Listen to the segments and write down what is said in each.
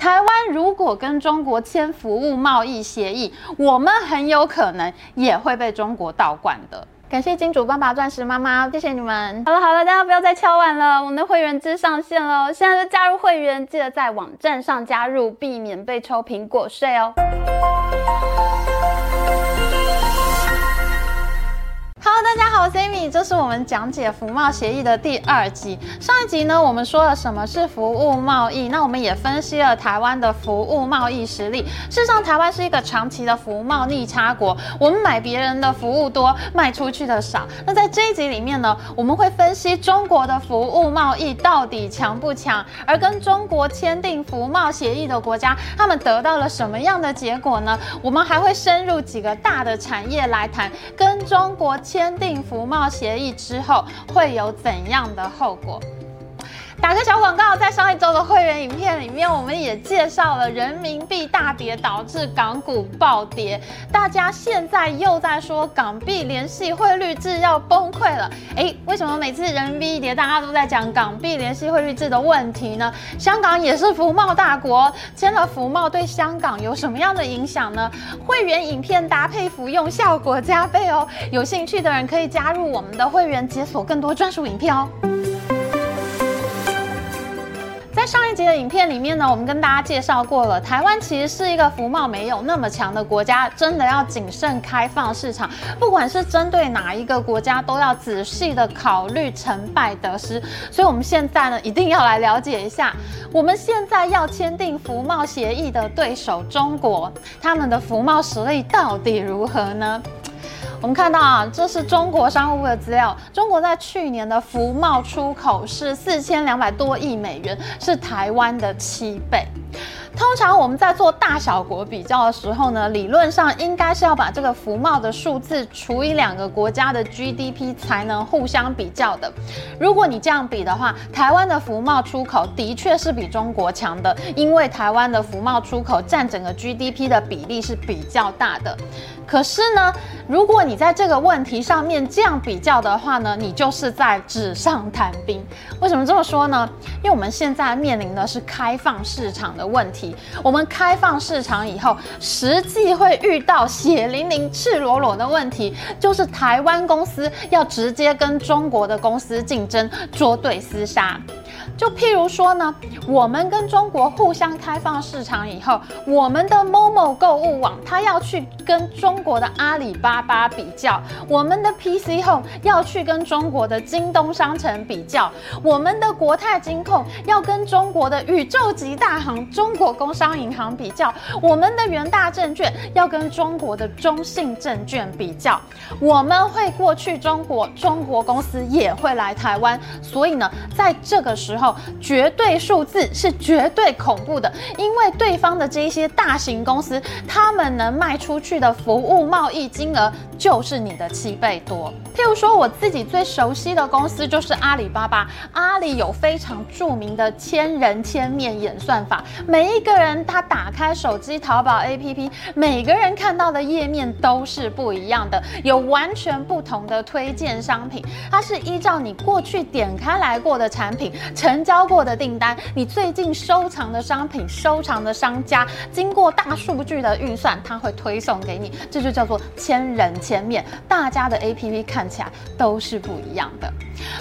台湾如果跟中国签服务贸易协议，我们很有可能也会被中国倒灌的。感谢金主爸爸、钻石妈妈，谢谢你们。好了好了，大家不要再敲碗了，我们的会员制上线了，现在就加入会员，记得在网站上加入，避免被抽苹果税哦。大家好，我是 Amy，这是我们讲解服贸协议的第二集。上一集呢，我们说了什么是服务贸易，那我们也分析了台湾的服务贸易实力。事实上，台湾是一个长期的服贸逆差国，我们买别人的服务多，卖出去的少。那在这一集里面呢，我们会分析中国的服务贸易到底强不强，而跟中国签订服贸协议的国家，他们得到了什么样的结果呢？我们还会深入几个大的产业来谈，跟中国。签签订服贸协议之后会有怎样的后果？打个小广告，在上一周的会员影片里面，我们也介绍了人民币大跌导致港股暴跌。大家现在又在说港币联系汇率制要崩溃了。诶，为什么每次人民币一跌，大家都在讲港币联系汇率制的问题呢？香港也是服贸大国，签了服贸对香港有什么样的影响呢？会员影片搭配服用效果加倍哦。有兴趣的人可以加入我们的会员，解锁更多专属影片哦。在上一集的影片里面呢，我们跟大家介绍过了，台湾其实是一个服贸没有那么强的国家，真的要谨慎开放市场，不管是针对哪一个国家，都要仔细的考虑成败得失。所以，我们现在呢，一定要来了解一下，我们现在要签订服贸协议的对手中国，他们的服贸实力到底如何呢？我们看到啊，这是中国商务部的资料。中国在去年的服贸出口是四千两百多亿美元，是台湾的七倍。通常我们在做大小国比较的时候呢，理论上应该是要把这个服贸的数字除以两个国家的 GDP 才能互相比较的。如果你这样比的话，台湾的服贸出口的确是比中国强的，因为台湾的服贸出口占整个 GDP 的比例是比较大的。可是呢，如果你在这个问题上面这样比较的话呢，你就是在纸上谈兵。为什么这么说呢？因为我们现在面临的是开放市场的问题。我们开放市场以后，实际会遇到血淋淋、赤裸裸的问题，就是台湾公司要直接跟中国的公司竞争，捉对厮杀。就譬如说呢，我们跟中国互相开放市场以后，我们的 Momo 购物网它要去跟中国的阿里巴巴比较，我们的 PC Home 要去跟中国的京东商城比较，我们的国泰金控要跟中国的宇宙级大行中国工商银行比较，我们的元大证券要跟中国的中信证券比较，我们会过去中国，中国公司也会来台湾，所以呢，在这个时候。绝对数字是绝对恐怖的，因为对方的这些大型公司，他们能卖出去的服务贸易金额就是你的七倍多。譬如说，我自己最熟悉的公司就是阿里巴巴，阿里有非常著名的千人千面演算法，每一个人他打开手机淘宝 APP，每个人看到的页面都是不一样的，有完全不同的推荐商品，它是依照你过去点开来过的产品成。成交过的订单，你最近收藏的商品、收藏的商家，经过大数据的运算，它会推送给你，这就叫做千人千面，大家的 APP 看起来都是不一样的。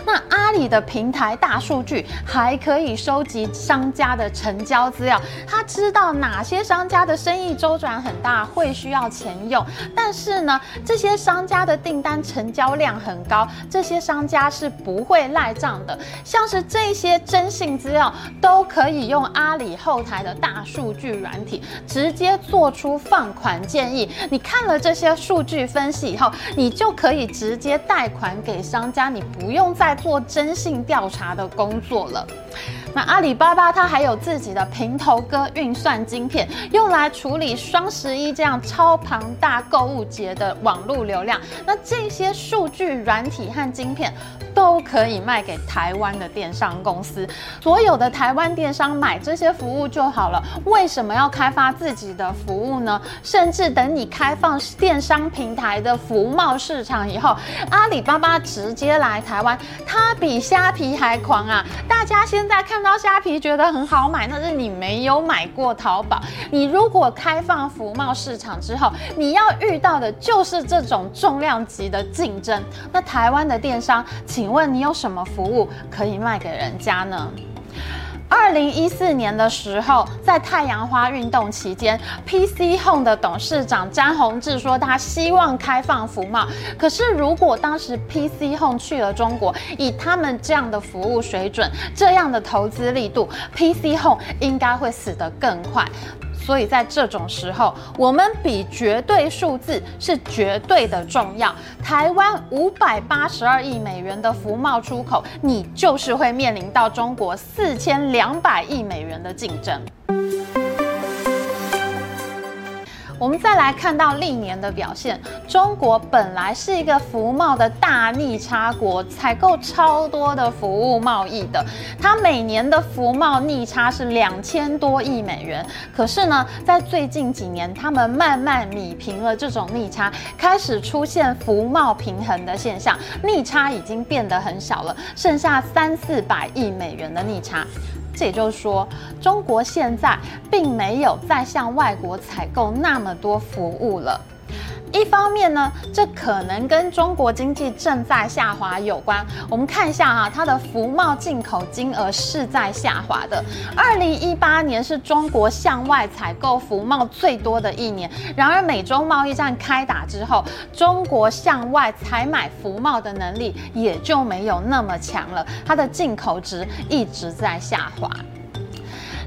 那阿里的平台大数据还可以收集商家的成交资料，他知道哪些商家的生意周转很大，会需要钱用。但是呢，这些商家的订单成交量很高，这些商家是不会赖账的。像是这些征信资料，都可以用阿里后台的大数据软体直接做出放款建议。你看了这些数据分析以后，你就可以直接贷款给商家，你不用。再做征信调查的工作了。那阿里巴巴它还有自己的平头哥运算晶片，用来处理双十一这样超庞大购物节的网络流量。那这些数据软体和晶片都可以卖给台湾的电商公司，所有的台湾电商买这些服务就好了。为什么要开发自己的服务呢？甚至等你开放电商平台的服贸市场以后，阿里巴巴直接来台湾，它比虾皮还狂啊！大家现在看。看到虾皮觉得很好买，那是你没有买过淘宝。你如果开放服贸市场之后，你要遇到的就是这种重量级的竞争。那台湾的电商，请问你有什么服务可以卖给人家呢？二零一四年的时候，在太阳花运动期间，PC Home 的董事长詹宏志说，他希望开放服贸。可是，如果当时 PC Home 去了中国，以他们这样的服务水准、这样的投资力度，PC Home 应该会死得更快。所以在这种时候，我们比绝对数字是绝对的重要。台湾五百八十二亿美元的服贸出口，你就是会面临到中国四千两百亿美元的竞争。我们再来看到历年的表现，中国本来是一个服贸的大逆差国，采购超多的服务贸易的，它每年的服贸逆差是两千多亿美元。可是呢，在最近几年，他们慢慢弭平了这种逆差，开始出现服贸平衡的现象，逆差已经变得很小了，剩下三四百亿美元的逆差。这也就是说，中国现在并没有再向外国采购那么多服务了。一方面呢，这可能跟中国经济正在下滑有关。我们看一下哈、啊，它的服贸进口金额是在下滑的。二零一八年是中国向外采购服贸最多的一年。然而，美中贸易战开打之后，中国向外采买服贸的能力也就没有那么强了，它的进口值一直在下滑。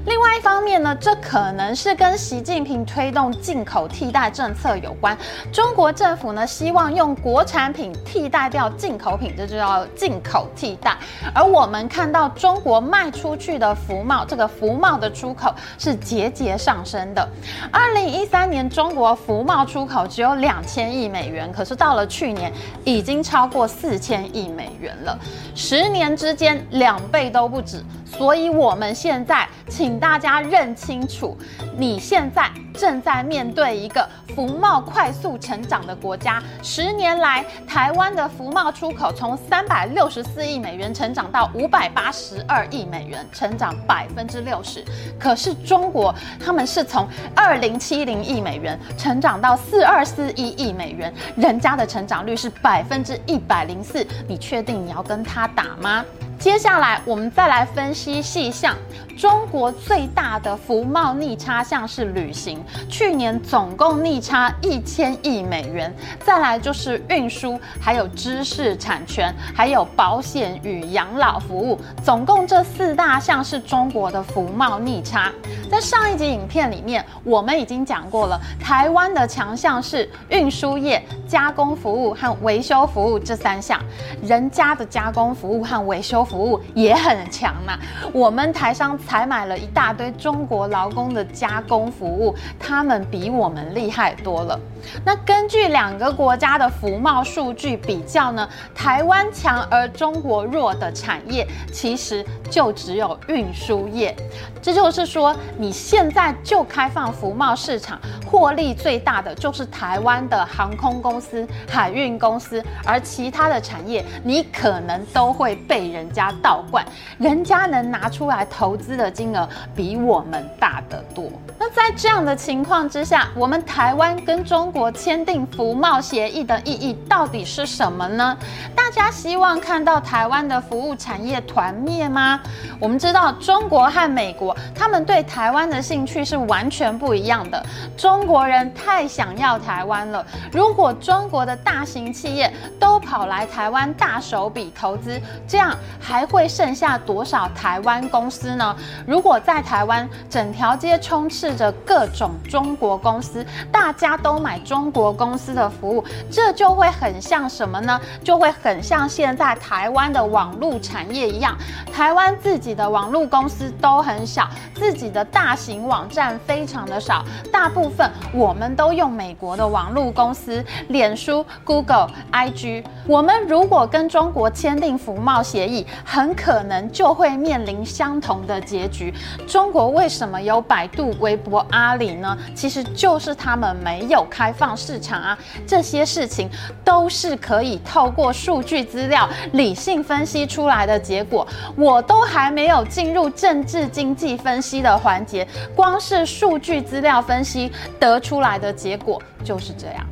另外一方面呢，这可能是跟习近平推动进口替代政策有关。中国政府呢，希望用国产品替代掉进口品，这就叫进口替代。而我们看到中国卖出去的服贸，这个服贸的出口是节节上升的。二零一三年，中国服贸出口只有两千亿美元，可是到了去年，已经超过四千亿美元了。十年之间，两倍都不止。所以，我们现在请请大家认清楚，你现在正在面对一个服贸快速成长的国家。十年来，台湾的服贸出口从三百六十四亿美元成长到五百八十二亿美元，成长百分之六十。可是，中国他们是从二零七零亿美元成长到四二四一亿美元，人家的成长率是百分之一百零四。你确定你要跟他打吗？接下来，我们再来分析细项。中国最大的服贸逆差项是旅行，去年总共逆差一千亿美元。再来就是运输，还有知识产权，还有保险与养老服务，总共这四大项是中国的服贸逆差。在上一集影片里面，我们已经讲过了，台湾的强项是运输业、加工服务和维修服务这三项，人家的加工服务和维修服服务。也很强嘛，我们台商采买了一大堆中国劳工的加工服务，他们比我们厉害多了。那根据两个国家的服贸数据比较呢，台湾强而中国弱的产业，其实就只有运输业。这就是说，你现在就开放服贸市场，获利最大的就是台湾的航空公司、海运公司，而其他的产业，你可能都会被人家倒灌，人家能拿出来投资的金额比我们大得多。那在这样的情况之下，我们台湾跟中国签订服贸协议的意义到底是什么呢？大家希望看到台湾的服务产业团灭吗？我们知道中国和美国，他们对台湾的兴趣是完全不一样的。中国人太想要台湾了，如果中国的大型企业都跑来台湾大手笔投资，这样还会剩下多少台湾公司呢？如果在台湾整条街充斥着各种中国公司，大家都买。中国公司的服务，这就会很像什么呢？就会很像现在台湾的网络产业一样，台湾自己的网络公司都很小，自己的大型网站非常的少，大部分我们都用美国的网络公司，脸书、Google、IG。我们如果跟中国签订服贸协议，很可能就会面临相同的结局。中国为什么有百度、微博、阿里呢？其实就是他们没有开放市场啊。这些事情都是可以透过数据资料理性分析出来的结果。我都还没有进入政治经济分析的环节，光是数据资料分析得出来的结果就是这样。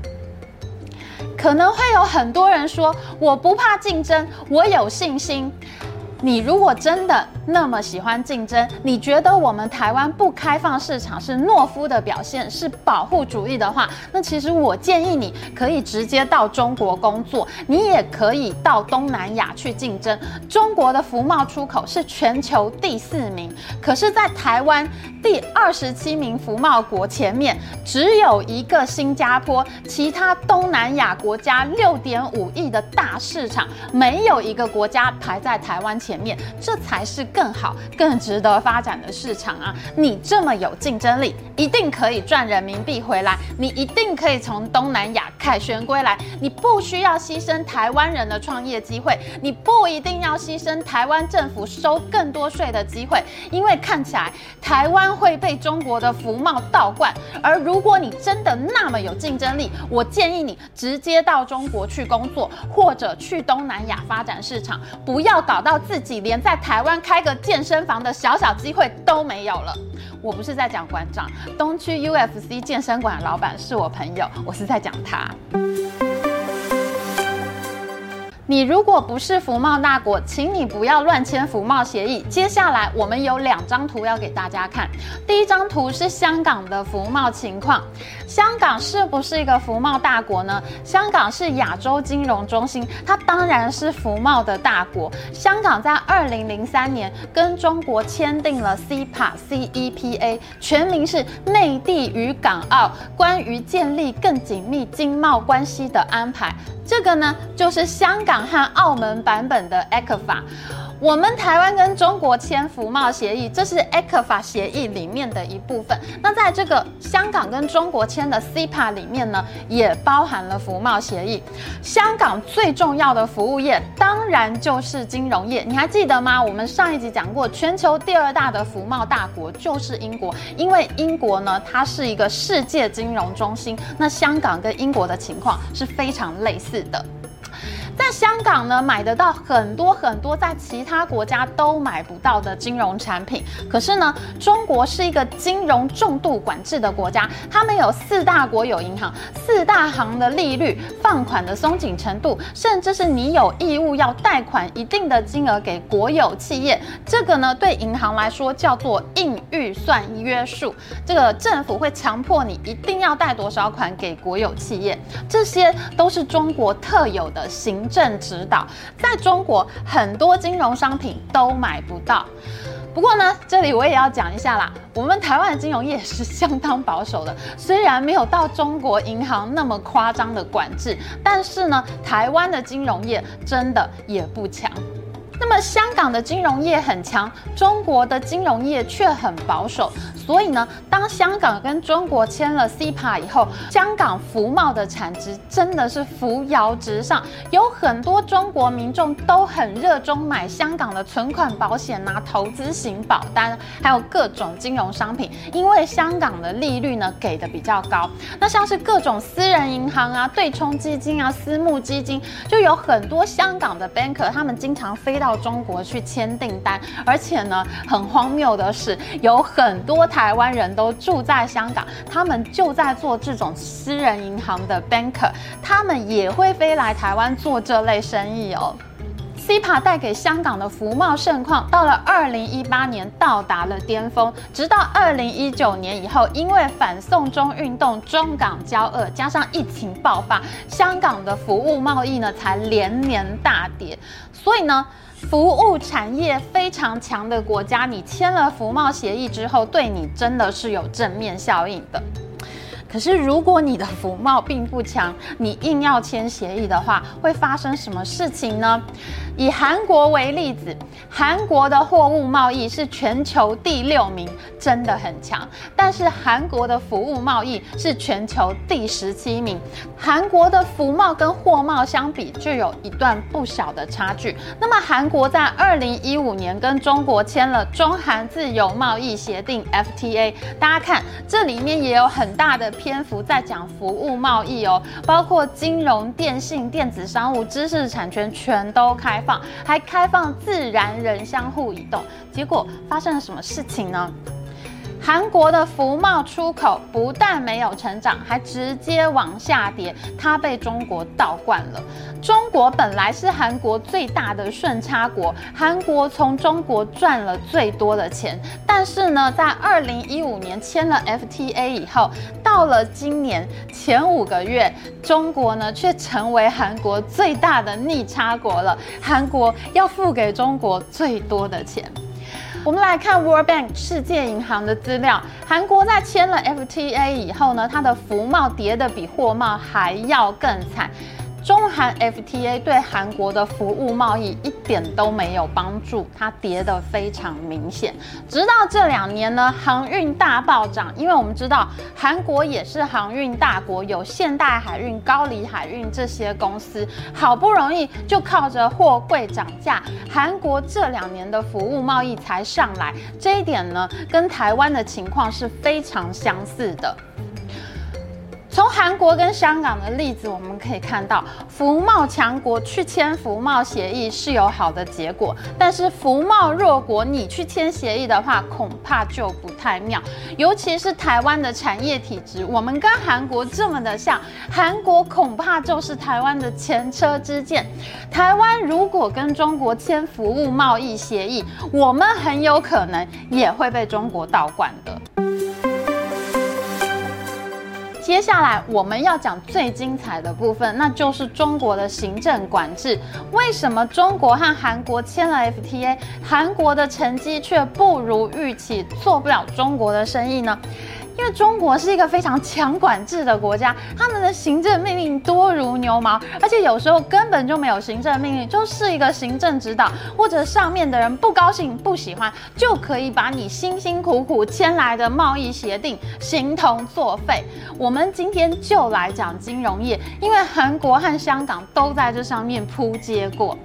可能会有很多人说，我不怕竞争，我有信心。你如果真的那么喜欢竞争，你觉得我们台湾不开放市场是懦夫的表现，是保护主义的话，那其实我建议你可以直接到中国工作，你也可以到东南亚去竞争。中国的服贸出口是全球第四名，可是，在台湾第二十七名服贸国前面只有一个新加坡，其他东南亚国家六点五亿的大市场，没有一个国家排在台湾前。面，这才是更好、更值得发展的市场啊！你这么有竞争力，一定可以赚人民币回来，你一定可以从东南亚凯旋归来。你不需要牺牲台湾人的创业机会，你不一定要牺牲台湾政府收更多税的机会，因为看起来台湾会被中国的服贸倒灌。而如果你真的那么有竞争力，我建议你直接到中国去工作，或者去东南亚发展市场，不要搞到自己。连在台湾开开个健身房的小小机会都没有了。我不是在讲馆长，东区 UFC 健身馆的老板是我朋友，我是在讲他。你如果不是服贸大国，请你不要乱签服贸协议。接下来我们有两张图要给大家看。第一张图是香港的服贸情况。香港是不是一个服贸大国呢？香港是亚洲金融中心，它当然是服贸的大国。香港在二零零三年跟中国签订了 CEPA，CEPA 全名是内地与港澳关于建立更紧密经贸关系的安排。这个呢，就是香港和澳门版本的 ECFA。我们台湾跟中国签服贸协议，这是 ECFA 协议里面的一部分。那在这个香港跟中国签的 CEPA 里面呢，也包含了服贸协议。香港最重要的服务业当然就是金融业，你还记得吗？我们上一集讲过，全球第二大的服贸大国就是英国，因为英国呢，它是一个世界金融中心。那香港跟英国的情况是非常类似的。在香港呢，买得到很多很多在其他国家都买不到的金融产品。可是呢，中国是一个金融重度管制的国家，他们有四大国有银行，四大行的利率、放款的松紧程度，甚至是你有义务要贷款一定的金额给国有企业。这个呢，对银行来说叫做硬预算约束。这个政府会强迫你一定要贷多少款给国有企业，这些都是中国特有的行正指导，在中国很多金融商品都买不到。不过呢，这里我也要讲一下啦，我们台湾的金融业是相当保守的，虽然没有到中国银行那么夸张的管制，但是呢，台湾的金融业真的也不强。那么香港的金融业很强，中国的金融业却很保守。所以呢，当香港跟中国签了 Cpa 以后，香港服贸的产值真的是扶摇直上。有很多中国民众都很热衷买香港的存款保险啊、投资型保单，还有各种金融商品，因为香港的利率呢给的比较高。那像是各种私人银行啊、对冲基金啊、私募基金，就有很多香港的 banker，他们经常飞到。到中国去签订单，而且呢，很荒谬的是，有很多台湾人都住在香港，他们就在做这种私人银行的 banker，他们也会飞来台湾做这类生意哦。CEPA 带给香港的服贸盛况，到了二零一八年到达了巅峰，直到二零一九年以后，因为反送中运动、中港交恶，加上疫情爆发，香港的服务贸易呢才连年大跌。所以呢，服务产业非常强的国家，你签了服贸协议之后，对你真的是有正面效应的。可是如果你的服贸并不强，你硬要签协议的话，会发生什么事情呢？以韩国为例子，韩国的货物贸易是全球第六名，真的很强。但是韩国的服务贸易是全球第十七名，韩国的服贸跟货贸相比，就有一段不小的差距。那么韩国在二零一五年跟中国签了中韩自由贸易协定 FTA，大家看这里面也有很大的篇幅在讲服务贸易哦，包括金融、电信、电子商务、知识产权全都开放，还开放自然人相互移动。结果发生了什么事情呢？韩国的服贸出口不但没有成长，还直接往下跌，它被中国倒灌了。中国本来是韩国最大的顺差国，韩国从中国赚了最多的钱。但是呢，在二零一五年签了 FTA 以后，到了今年前五个月，中国呢却成为韩国最大的逆差国了，韩国要付给中国最多的钱。我们来看 World Bank 世界银行的资料，韩国在签了 FTA 以后呢，它的服贸跌得比货贸还要更惨。中韩 FTA 对韩国的服务贸易一点都没有帮助，它跌得非常明显。直到这两年呢，航运大暴涨，因为我们知道韩国也是航运大国，有现代海运、高丽海运这些公司，好不容易就靠着货柜涨价，韩国这两年的服务贸易才上来。这一点呢，跟台湾的情况是非常相似的。从韩国跟香港的例子，我们可以看到，服贸强国去签服贸协议是有好的结果，但是服贸弱国你去签协议的话，恐怕就不太妙。尤其是台湾的产业体质，我们跟韩国这么的像，韩国恐怕就是台湾的前车之鉴。台湾如果跟中国签服务贸易协议，我们很有可能也会被中国倒灌的。接下来我们要讲最精彩的部分，那就是中国的行政管制。为什么中国和韩国签了 FTA，韩国的成绩却不如预期，做不了中国的生意呢？因为中国是一个非常强管制的国家，他们的行政命令多如牛毛，而且有时候根本就没有行政命令，就是一个行政指导，或者上面的人不高兴、不喜欢，就可以把你辛辛苦苦签来的贸易协定形同作废。我们今天就来讲金融业，因为韩国和香港都在这上面扑街过。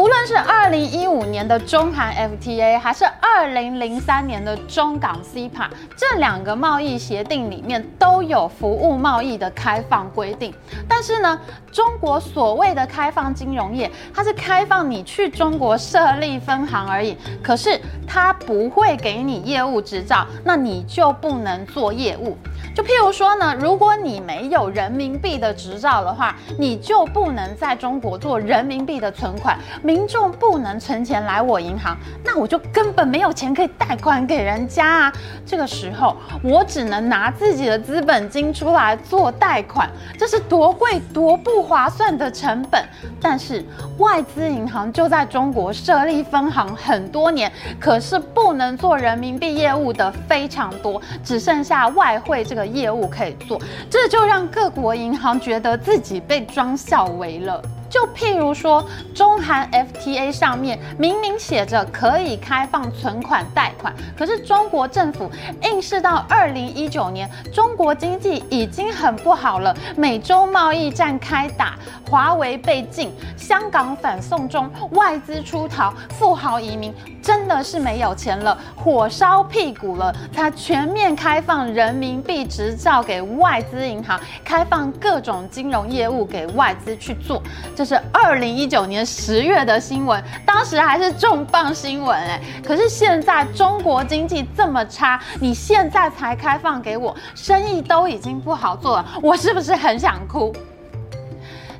无论是二零一五年的中韩 FTA，还是二零零三年的中港 Cpa，这两个贸易协定里面都有服务贸易的开放规定。但是呢，中国所谓的开放金融业，它是开放你去中国设立分行而已，可是它不会给你业务执照，那你就不能做业务。就譬如说呢，如果你没有人民币的执照的话，你就不能在中国做人民币的存款。民众不能存钱来我银行，那我就根本没有钱可以贷款给人家啊。这个时候，我只能拿自己的资本金出来做贷款，这是多贵多不划算的成本。但是外资银行就在中国设立分行很多年，可是不能做人民币业务的非常多，只剩下外汇这个的业务可以做，这就让各国银行觉得自己被装小围了。就譬如说，中韩 FTA 上面明明写着可以开放存款贷款，可是中国政府硬是到二零一九年，中国经济已经很不好了，美洲贸易战开打，华为被禁，香港反送中，外资出逃，富豪移民，真的是没有钱了，火烧屁股了，才全面开放人民币执照给外资银行，开放各种金融业务给外资去做。这是二零一九年十月的新闻，当时还是重磅新闻哎。可是现在中国经济这么差，你现在才开放给我，生意都已经不好做了，我是不是很想哭？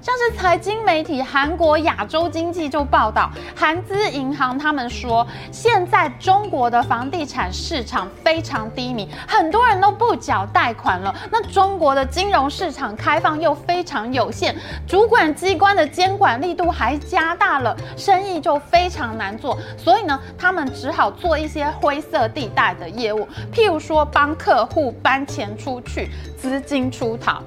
像是财经媒体韩国亚洲经济就报道，韩资银行他们说，现在中国的房地产市场非常低迷，很多人都不缴贷款了。那中国的金融市场开放又非常有限，主管机关的监管力度还加大了，生意就非常难做。所以呢，他们只好做一些灰色地带的业务，譬如说帮客户搬钱出去，资金出逃。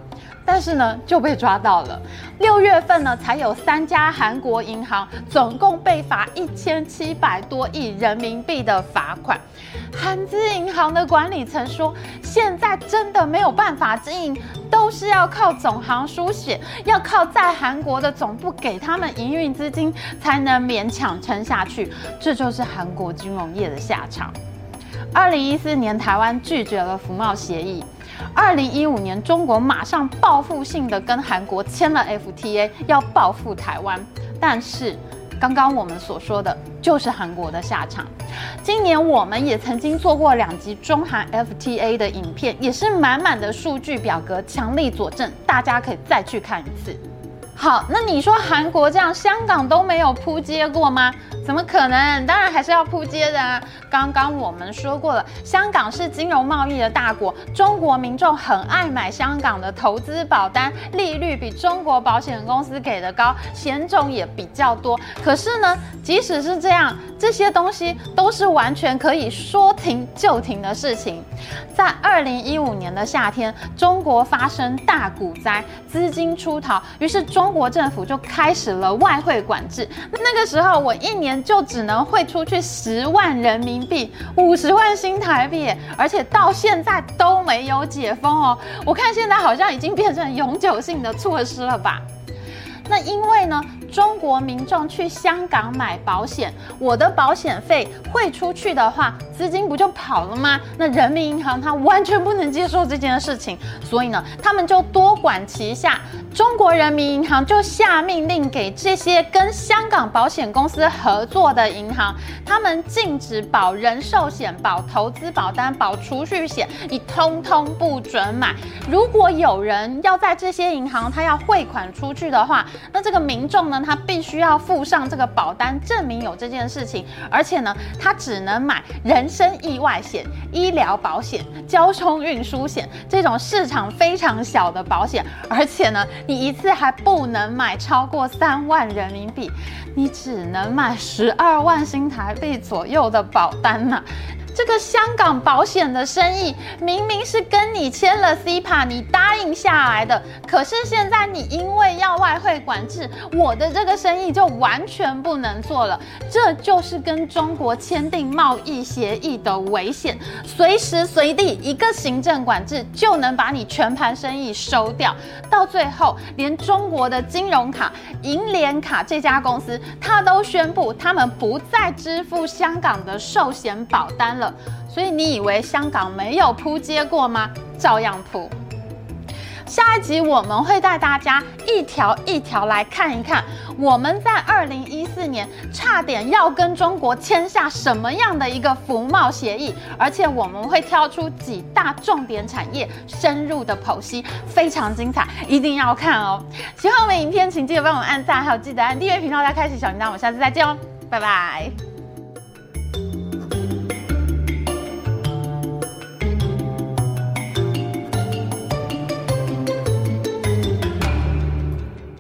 但是呢，就被抓到了。六月份呢，才有三家韩国银行总共被罚一千七百多亿人民币的罚款。韩资银行的管理层说，现在真的没有办法经营，都是要靠总行书写，要靠在韩国的总部给他们营运资金，才能勉强撑下去。这就是韩国金融业的下场。二零一四年，台湾拒绝了服贸协议。二零一五年，中国马上报复性的跟韩国签了 FTA，要报复台湾。但是，刚刚我们所说的就是韩国的下场。今年我们也曾经做过两集中韩 FTA 的影片，也是满满的数据表格，强力佐证，大家可以再去看一次。好，那你说韩国这样，香港都没有扑街过吗？怎么可能？当然还是要扑街的啊！刚刚我们说过了，香港是金融贸易的大国，中国民众很爱买香港的投资保单，利率比中国保险公司给的高，险种也比较多。可是呢，即使是这样，这些东西都是完全可以说停就停的事情。在二零一五年的夏天，中国发生大股灾，资金出逃，于是中。中国政府就开始了外汇管制，那个时候我一年就只能汇出去十万人民币，五十万新台币，而且到现在都没有解封哦。我看现在好像已经变成永久性的措施了吧？那因为呢，中国民众去香港买保险，我的保险费汇出去的话，资金不就跑了吗？那人民银行它完全不能接受这件事情，所以呢，他们就多管齐下。中国人民银行就下命令给这些跟香港保险公司合作的银行，他们禁止保人寿险、保投资保单、保储蓄险，你通通不准买。如果有人要在这些银行他要汇款出去的话，那这个民众呢，他必须要附上这个保单，证明有这件事情，而且呢，他只能买人身意外险、医疗保险、交通运输险这种市场非常小的保险，而且呢。你一次还不能买超过三万人民币，你只能买十二万新台币左右的保单呢、这个香港保险的生意明明是跟你签了 CPA，你答应下来的，可是现在你因为要外汇管制，我的这个生意就完全不能做了。这就是跟中国签订贸易协议的危险，随时随地一个行政管制就能把你全盘生意收掉。到最后，连中国的金融卡银联卡这家公司，它都宣布他们不再支付香港的寿险保单了。所以你以为香港没有铺街过吗？照样铺。下一集我们会带大家一条一条来看一看，我们在二零一四年差点要跟中国签下什么样的一个服贸协议，而且我们会挑出几大重点产业深入的剖析，非常精彩，一定要看哦。喜欢我们影片，请记得帮我们按赞，还有记得按订阅频道，再开启小铃铛。我们下次再见哦，拜拜。